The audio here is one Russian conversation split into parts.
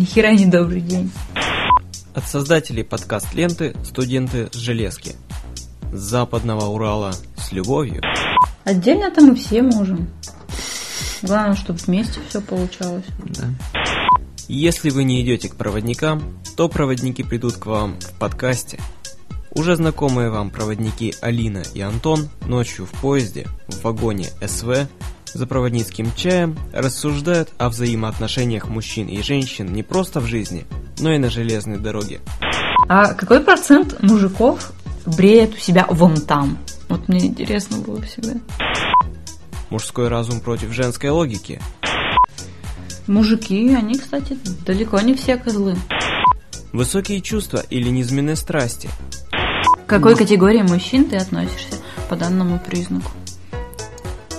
Нихера не добрый день. От создателей подкаст-ленты «Студенты с железки». С западного Урала с любовью. Отдельно-то мы все можем. Главное, чтобы вместе все получалось. Да. Если вы не идете к проводникам, то проводники придут к вам в подкасте. Уже знакомые вам проводники Алина и Антон ночью в поезде, в вагоне СВ, за проводницким чаем рассуждают о взаимоотношениях мужчин и женщин не просто в жизни, но и на железной дороге. А какой процент мужиков бреет у себя вон там? Вот мне интересно было всегда. Мужской разум против женской логики. Мужики, они, кстати, далеко не все козлы. Высокие чувства или низменные страсти. К какой категории мужчин ты относишься по данному признаку?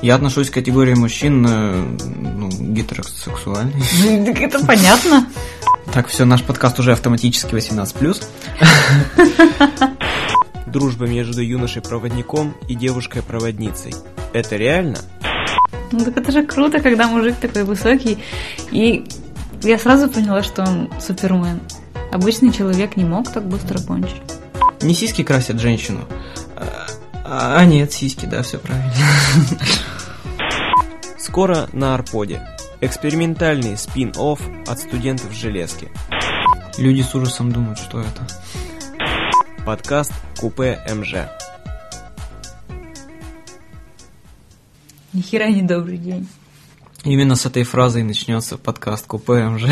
Я отношусь к категории мужчин э, ну, гетеросексуальный. Ну, это понятно. Так, все, наш подкаст уже автоматически 18+. Дружба между юношей-проводником и девушкой-проводницей. Это реально? Ну так это же круто, когда мужик такой высокий. И я сразу поняла, что он супермен. Обычный человек не мог так быстро кончить. Не сиськи красят женщину. А, а нет, сиськи, да, все правильно. Скоро на Арподе. Экспериментальный спин-офф от студентов железки. Люди с ужасом думают, что это. Подкаст Купе МЖ. Нихера не добрый день. Именно с этой фразой начнется подкаст Купе МЖ.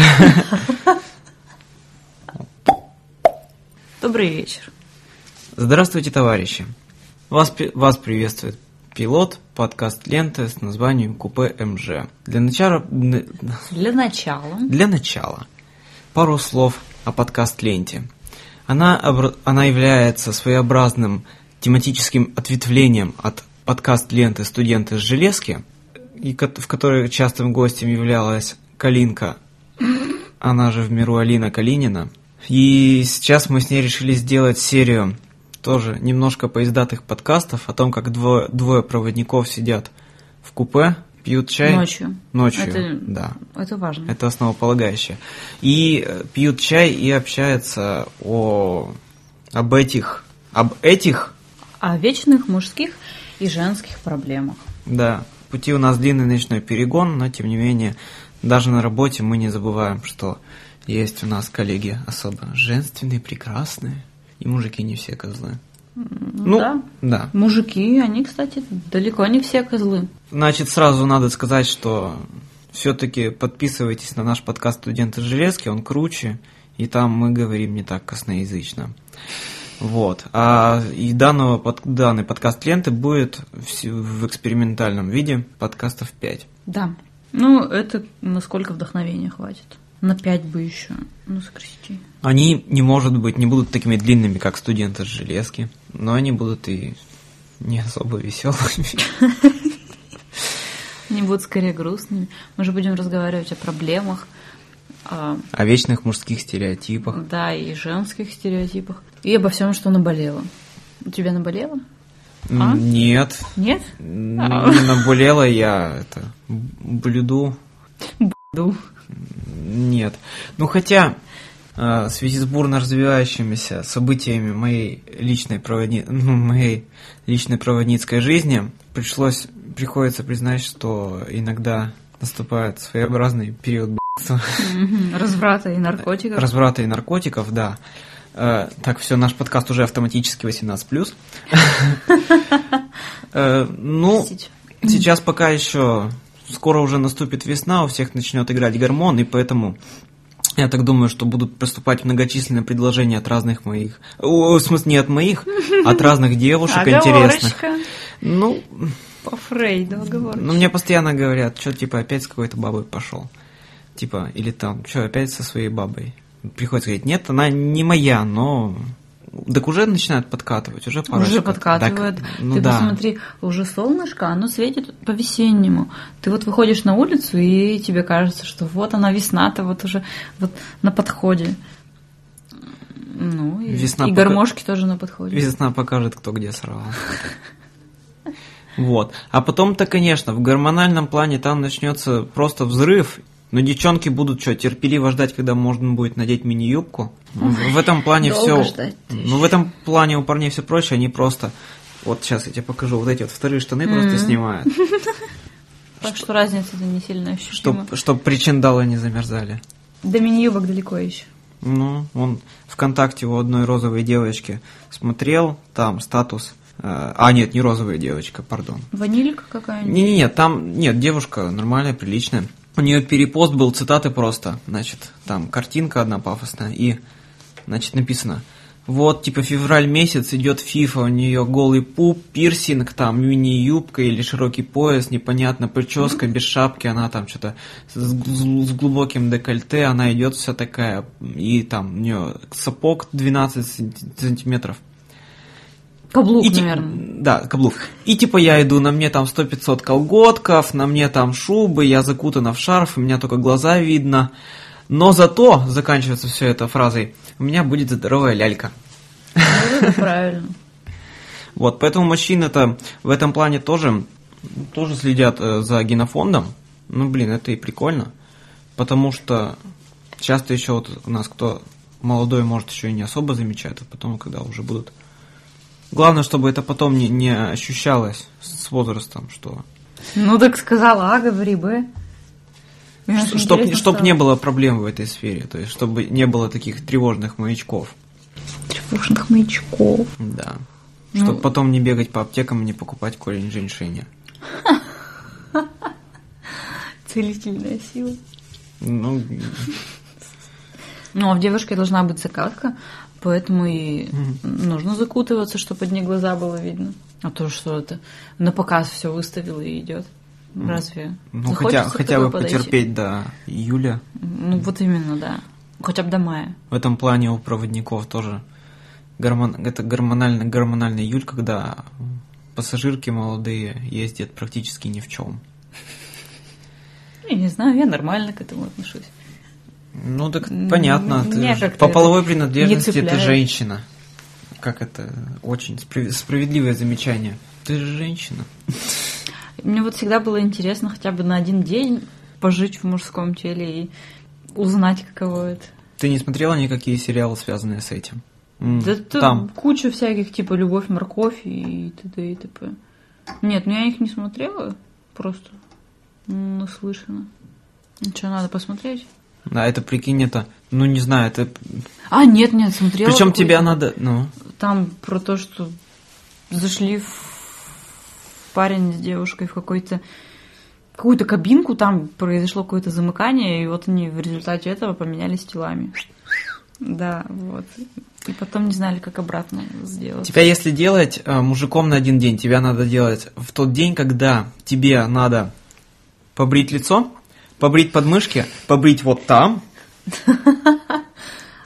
Добрый вечер. Здравствуйте, товарищи. Вас, вас приветствует пилот подкаст ленты с названием Купе МЖ. Для начала... Для начала. Для начала. Пару слов о подкаст ленте. Она, она является своеобразным тематическим ответвлением от подкаст ленты «Студенты с железки», и в которой частым гостем являлась Калинка, она же в миру Алина Калинина. И сейчас мы с ней решили сделать серию тоже немножко поездатых подкастов о том, как двое, двое проводников сидят в купе, пьют чай. Ночью. Ночью, это, да. Это важно. Это основополагающее. И э, пьют чай и общаются о, об этих, об этих... О вечных мужских и женских проблемах. Да. Пути у нас длинный ночной перегон, но тем не менее, даже на работе мы не забываем, что есть у нас коллеги особо женственные, прекрасные, и мужики не все козлы. Ну, да. да. Мужики, они, кстати, далеко не все козлы. Значит, сразу надо сказать, что все-таки подписывайтесь на наш подкаст «Студенты железки», он круче, и там мы говорим не так косноязычно. Вот. А и данного, под, данный подкаст ленты будет в, в экспериментальном виде подкастов 5. Да. Ну, это насколько вдохновения хватит. На 5 бы еще, ну, сократи. Они, не может быть, не будут такими длинными, как студенты с железки, но они будут и не особо веселыми. Они будут скорее грустными. Мы же будем разговаривать о проблемах. О, о вечных мужских стереотипах. Да, и женских стереотипах. И обо всем, что наболело. У тебя наболело? А? Нет. Нет? Наболело я это блюду. Блюду. Нет. Ну хотя э, в связи с бурно развивающимися событиями моей личной проводни... ну, моей личной проводницкой жизни пришлось приходится признать, что иногда наступает своеобразный период разврата и наркотиков. Разврата и наркотиков, да. Э, так, все, наш подкаст уже автоматически 18+. Э, ну, сейчас пока еще скоро уже наступит весна, у всех начнет играть гормон, и поэтому я так думаю, что будут поступать многочисленные предложения от разных моих... О, в смысле, не от моих, от разных девушек интересных. Ну... По Фрейду оговорочка. Ну, мне постоянно говорят, что, типа, опять с какой-то бабой пошел. Типа, или там, что, опять со своей бабой. Приходится говорить, нет, она не моя, но так уже начинают подкатывать, уже пора. Уже подкатывают. Так, ну, Ты да. посмотри, уже солнышко, оно светит по-весеннему. Ты вот выходишь на улицу, и тебе кажется, что вот она весна-то вот уже вот на подходе. Ну, и, Весна и пока... гармошки тоже на подходе. Весна покажет, кто где срал. Вот. А потом-то, конечно, в гормональном плане там начнется просто взрыв, Но девчонки будут что, терпеливо ждать, когда можно будет надеть мини-юбку? В этом плане все. Ну, в этом плане у парней все проще, они просто. Вот сейчас я тебе покажу, вот эти вот вторые штаны просто снимают. Так что разница-то не сильно ощутима. Чтоб, чтоб причиндалы не замерзали. До мини-юбок далеко еще. Ну, он ВКонтакте у одной розовой девочки смотрел, там статус. э, А, нет, не розовая девочка, пардон. Ванилька какая-нибудь? Не-не-не, там, нет, девушка нормальная, приличная. У нее перепост был, цитаты просто, значит, там картинка одна пафосная, и, значит, написано, вот, типа, февраль месяц, идет фифа, у нее голый пуп, пирсинг, там, мини-юбка или широкий пояс, непонятно, прическа, без шапки, она там что-то с, с глубоким декольте, она идет вся такая, и там у нее сапог 12 санти- сантиметров. Каблук, И наверное. Да, каблук. И типа я иду, на мне там 100-500 колготков, на мне там шубы, я закутана в шарф, у меня только глаза видно. Но зато, заканчивается все это фразой, у меня будет здоровая лялька. Это правильно. Вот, поэтому мужчины-то в этом плане тоже, тоже следят э, за генофондом. Ну, блин, это и прикольно. Потому что часто еще вот у нас кто молодой, может, еще и не особо замечает, а потом, когда уже будут... Главное, чтобы это потом не, не ощущалось с возрастом, что... Ну так сказала А, говори Б. Чтоб, интересно чтоб стало. не было проблем в этой сфере, то есть чтобы не было таких тревожных маячков. Тревожных маячков. Да. Ну. Чтобы потом не бегать по аптекам и не покупать корень женьшеня. Целительная сила. Ну, Ну, а в девушке должна быть закатка, поэтому и нужно закутываться, чтобы одни глаза было видно. А то что это на показ все выставила и идет. Разве ну хотя, хотя бы подойти? потерпеть до июля. Ну, вот именно, да. Хотя бы до мая. В этом плане у проводников тоже гормон, это гормональный, гормональный июль, когда пассажирки молодые ездят практически ни в чем. Я не знаю, я нормально к этому отношусь. Ну так понятно, ты по половой принадлежности ты женщина. Как это очень справ- справедливое замечание. Ты же женщина. Мне вот всегда было интересно хотя бы на один день пожить в мужском теле и узнать, каково это. Ты не смотрела никакие сериалы, связанные с этим? Да Там. куча всяких, типа «Любовь, морковь» и т.д. и т.п. Нет, ну я их не смотрела, просто наслышана. Что, надо посмотреть? Да, это прикинь, это, ну не знаю, это. А, нет, нет, смотрела. Причем тебя надо, ну, Там про то, что зашли в парень с девушкой в какой-то какую-то кабинку, там произошло какое-то замыкание, и вот они в результате этого поменялись телами. Да, вот. И потом не знали, как обратно сделать. тебя если делать э, мужиком на один день, тебя надо делать в тот день, когда тебе надо побрить лицо, побрить подмышки, побрить вот там.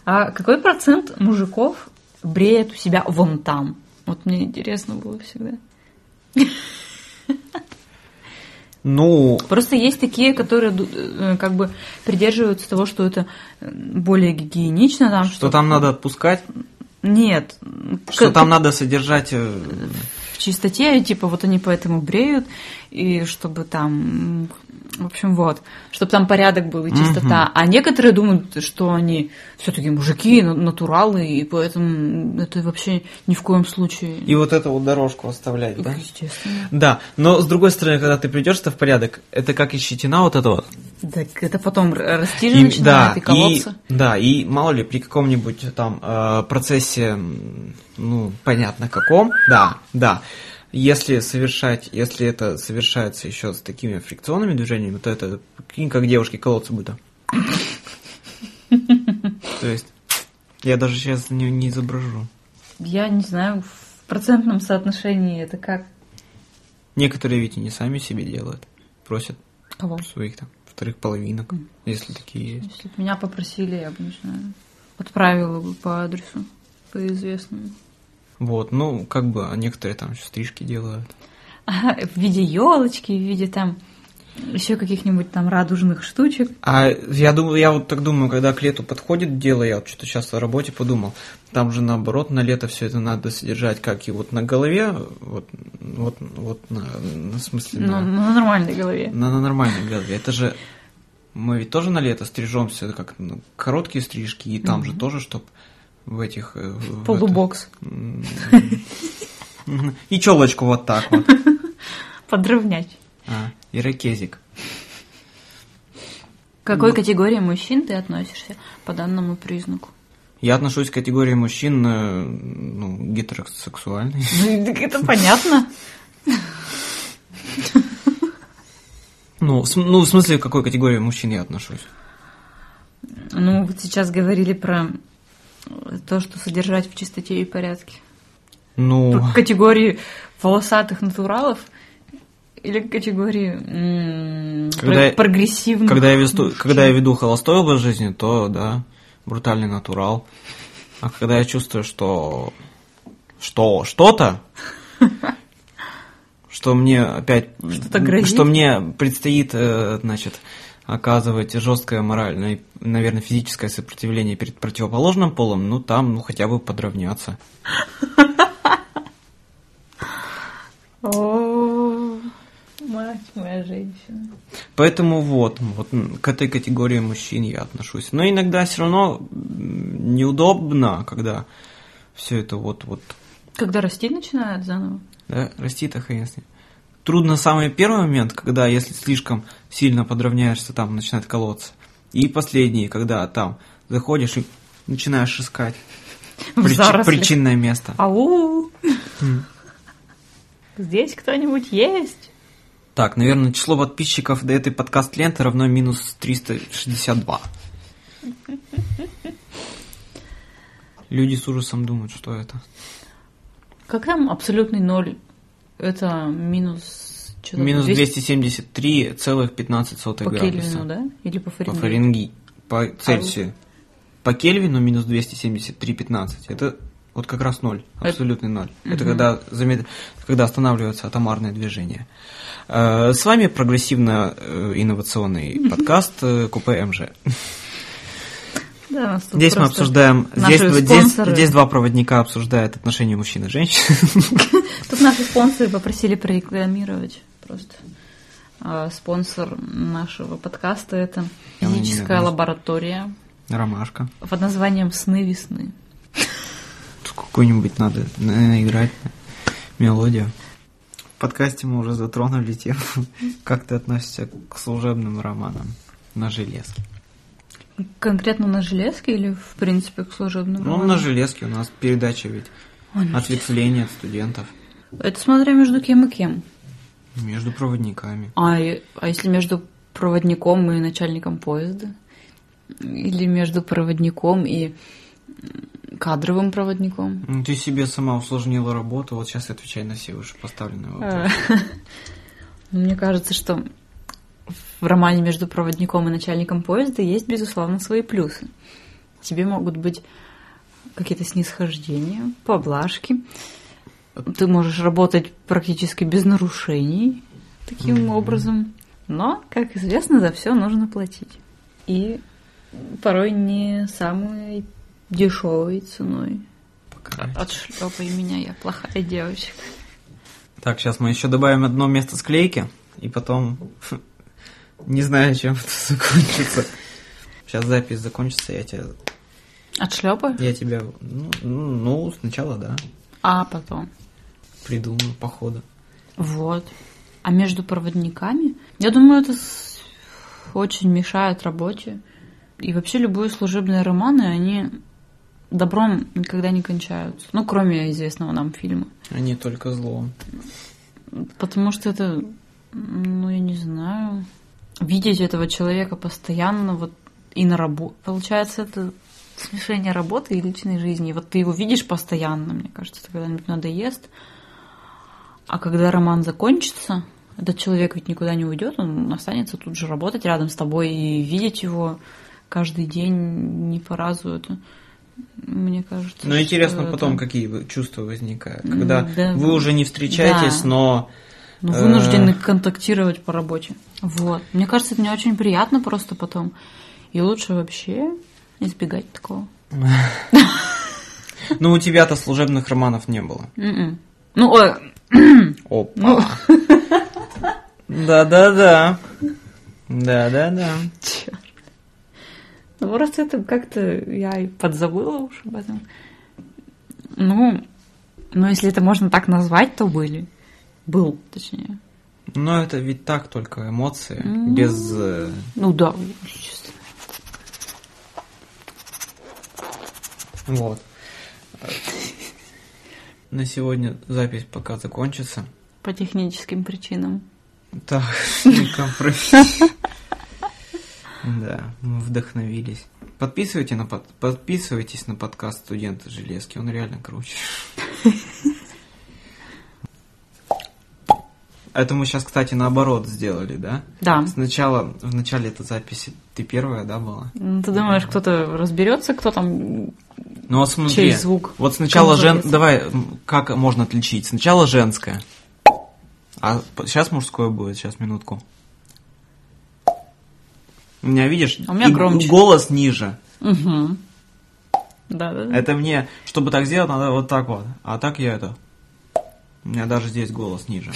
А какой процент мужиков бреет у себя вон там? Вот мне интересно было всегда. Ну, Просто есть такие, которые э, как бы придерживаются того, что это более гигиенично. Там, что там надо отпускать, Нет. что К- там надо содержать. э, в чистоте, и, типа вот они поэтому бреют, и чтобы там, в общем, вот, чтобы там порядок был и чистота. А некоторые думают, что они все-таки мужики, на- натуралы, и поэтому это вообще ни в коем случае. И вот эту вот дорожку оставлять, да? Естественно. Да, но с другой стороны, когда ты придешь в порядок, это как и щетина вот эта вот. Так это потом расти же начинает да, и колоться. и, да, и мало ли при каком-нибудь там э, процессе, ну, понятно каком, да, да, если совершать, если это совершается еще с такими фрикционными движениями, то это как девушки колоться будут. То есть, я даже сейчас не, не изображу. Я не знаю, в процентном соотношении это как? Некоторые ведь и не сами себе делают, просят Кого? своих там вторых половинок, если такие есть. Если бы меня попросили, я бы, не знаю, отправила бы по адресу, по известному. Вот, ну, как бы, а некоторые там еще стрижки делают. В виде елочки, в виде там еще каких-нибудь там радужных штучек. А я думаю, я вот так думаю, когда к лету подходит дело, я вот что-то сейчас о работе подумал, там же наоборот на лето все это надо содержать, как и вот на голове, вот, вот, вот на, на смысле Ну, на, на нормальной голове. на, на нормальной голове. Это же Мы ведь тоже на лето стрижемся, как ну, короткие стрижки, и там же Мгм. тоже, чтоб в этих... э, в Полубокс. это- М, И челочку вот так вот. Подровнять. А, ирокезик. К какой категории мужчин ты относишься по данному признаку? Я отношусь к категории мужчин э, ну, гетеросексуальный. Ну, так это понятно. Ну, ну, в смысле, к какой категории мужчин я отношусь? Ну, вот сейчас говорили про то, что содержать в чистоте и порядке. Ну, К категории волосатых натуралов или к категории Когда про- я- прогрессивных? когда я, мужчин? когда я веду холостой образ жизни, то да, брутальный натурал. А когда я чувствую, что что что-то, что мне опять Что-то грозит? что мне предстоит, э, значит, оказывать жесткое моральное, наверное, физическое сопротивление перед противоположным полом, ну там, ну хотя бы подравняться. О, мать моя женщина. Поэтому вот, вот к этой категории мужчин я отношусь. Но иногда все равно неудобно, когда все это вот, вот Когда расти начинает заново? да, растит, а хрен с ним. Трудно самый первый момент, когда если слишком сильно подравняешься, там начинает колоться. И последний, когда там заходишь и начинаешь искать зарослях. причинное место. Ау! М. Здесь кто-нибудь есть? Так, наверное, число подписчиков до этой подкаст-ленты равно минус 362. Люди с ужасом думают, что это. Как там абсолютный ноль? Это минус... что-то Минус 200 273,15 по градуса. Кельвину, да? Или по По Фаренгейту? По Цельсию. По Кельвину минус 273,15. Это вот как раз ноль. Это- Абсолютный ноль. Это Мгм. когда, замед- когда останавливается атомарное движение. Э, С вами прогрессивно-инновационный подкаст э, Купе МЖ. Да, Здесь мы обсуждаем... Здесь, здесь, спонсоры. здесь два проводника обсуждают отношения мужчин и женщин. Тут наши спонсоры попросили прорекламировать просто. Спонсор нашего подкаста это физическая лаборатория Ромашка. под названием «Сны весны». Какую-нибудь надо играть мелодию. В подкасте мы уже затронули тему, как ты относишься к служебным романам на железке. Конкретно на железке или в принципе к служебным Ну, романам? на железке у нас передача ведь. Ой, ну, Ответвление от студентов Это смотря между кем и кем. между проводниками. А, а если между проводником и начальником поезда? Или между проводником и кадровым проводником? Ну, Ты себе сама усложнила работу, вот сейчас отвечай на все уже поставленные А, вопросы. ну, Мне кажется, что в романе между проводником и начальником поезда есть, безусловно, свои плюсы. Тебе могут быть какие-то снисхождения, поблажки. Ты можешь работать практически без нарушений таким Мгм. образом. Но, как известно, за все нужно платить. И порой не самой дешевой ценой. Пока. Отшлепай меня, я плохая девочка. Так, сейчас мы еще добавим одно место склейки, и потом не знаю, чем это закончится. Сейчас запись закончится, я тебя, Отшлепаю? я тебя, ну, ну, ну, сначала да, А потом. придумаю по ходу. Вот. А между проводниками, я думаю, это очень мешает работе. И вообще любые служебные романы, они добром никогда не кончаются. Ну, кроме известного нам фильма. А не только злом. Потому что это, ну, я не знаю, видеть этого человека постоянно вот и на работе. Получается, это смешение работы и личной жизни. И вот ты его видишь постоянно, мне кажется, это когда-нибудь надоест. А когда роман закончится, этот человек ведь никуда не уйдет, он останется тут же работать рядом с тобой и видеть его каждый день не по разу это. Мне кажется. Но интересно потом, это- какие чувства возникают, когда да. вы уже не встречаетесь, Да. но Ну, Э. вынуждены контактировать по работе. Вот. Мне кажется, это не очень приятно просто потом. И лучше вообще избегать такого. ну у тебя-то служебных романов не было. М-м. Ну, Опа. ну, Да-да-да. Да-да-да. Чё? просто это как-то я и подзабыла уж об этом. Ну, ну, если это можно так назвать, то были. Был, точнее. Но это ведь так только эмоции, М. без... э, Ну да, естественно. Вот. На сегодня запись пока закончится. По техническим причинам. Так, не компромисс. Да, мы вдохновились. Подписывайте на под... Подписывайтесь на подкаст «Студенты Железки», он реально круче. Это мы сейчас, кстати, наоборот сделали, да? Да. Сначала, в начале этой записи ты первая, да, была? Ну, Ты думаешь, кто-то разберется, кто там Ну вот смотри, чей звук? вот сначала жен... Давай, как можно отличить? Сначала женское, а сейчас мужское будет, сейчас минутку. У меня, видишь, А у меня и громче. голос ниже. Угу. Да, да. Это мне, чтобы так сделать, надо вот так вот. А так я это... У меня даже здесь голос ниже.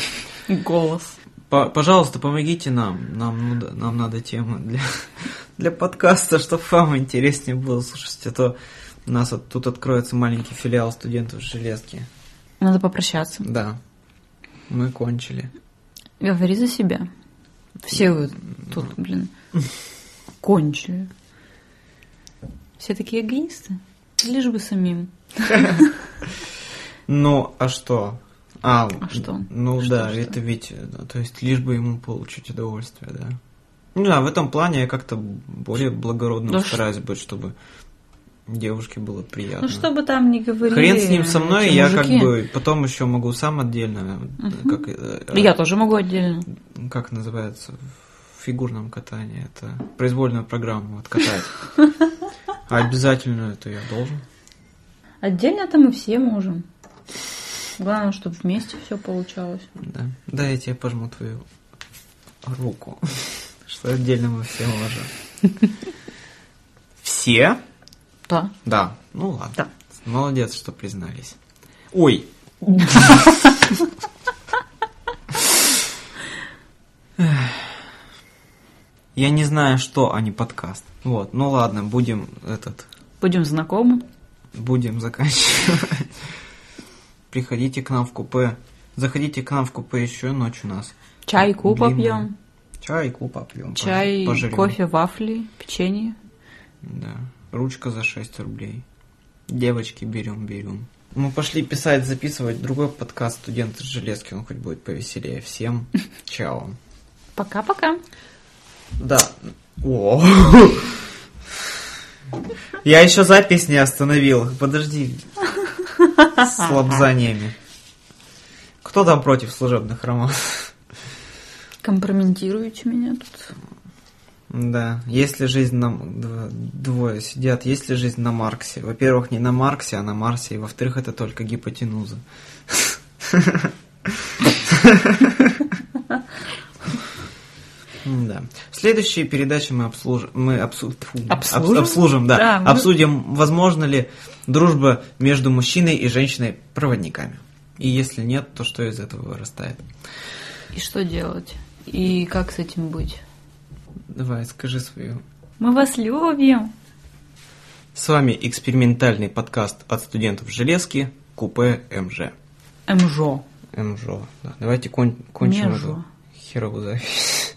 Голос. По- пожалуйста, помогите нам. Нам, ну нам надо темы для, для подкаста, чтобы вам интереснее было слушать. А то у нас вот тут откроется маленький филиал студентов Железки. Надо попрощаться. Да. Мы кончили. Говори за себя. Все вы тут, блин, кончили. Все такие эгоисты. Лишь бы самим. Ну, а что? А, А что? Ну Что, да, что? это ведь, э, то есть лишь бы ему получить удовольствие, да. Ну да, в этом плане я как-то более благородным Да стараюсь быть, чтобы девушке было приятно. Ну, что бы там ни говорили. Хрен с ним со мной, я мужики. как бы потом еще могу сам отдельно, Мгм. как, э, Я тоже могу отдельно. как называется в фигурном катании, это произвольную программу откатать. А обязательно это я должен. Отдельно-то мы все можем. Главное, чтобы вместе все получалось. Да. Да, я тебе пожму твою руку. Что отдельно мы все можем. Все? Да. Да. Ну ладно. Да. Молодец, что признались. Ой. Я не знаю, что, а не подкаст. Вот, ну ладно, будем этот, Будем знакомы. будем заканчивать. Приходите к нам в купе. Заходите к нам в купе еще ночь у нас. Чайку Длинная. попьем. Чайку попьем. Чай, пожрем. кофе, вафли, печенье. Да. Ручка за 6 рублей. Девочки берем, берем. Мы пошли писать, записывать другой подкаст «Студенты с железки». Он хоть будет повеселее. Всем чао. Пока-пока. Да. О. Я еще запись не остановил. Подожди. С лобзаниями. Кто там против служебных романов? Компрометируете меня тут. Да, если жизнь на... дво- Двое сидят, есть ли жизнь на Марксе? Во-первых, не на Марксе, а на Марсе, и во-вторых, это только гипотенуза. Да. В следующей передаче мы обслужим, мы обсу- Обслужим? обс- обслужим, да, Да, мы- обсудим, возможно ли дружба между мужчиной и женщиной проводниками. И если нет, то что из этого вырастает? И что делать? И как с этим быть? Давай, скажи свою. Мы вас любим. С вами экспериментальный подкаст от студентов Железки, Купе МЖ. МЖО. МЖО. Да. Давайте кон- кончим Межо. эту херовую запись.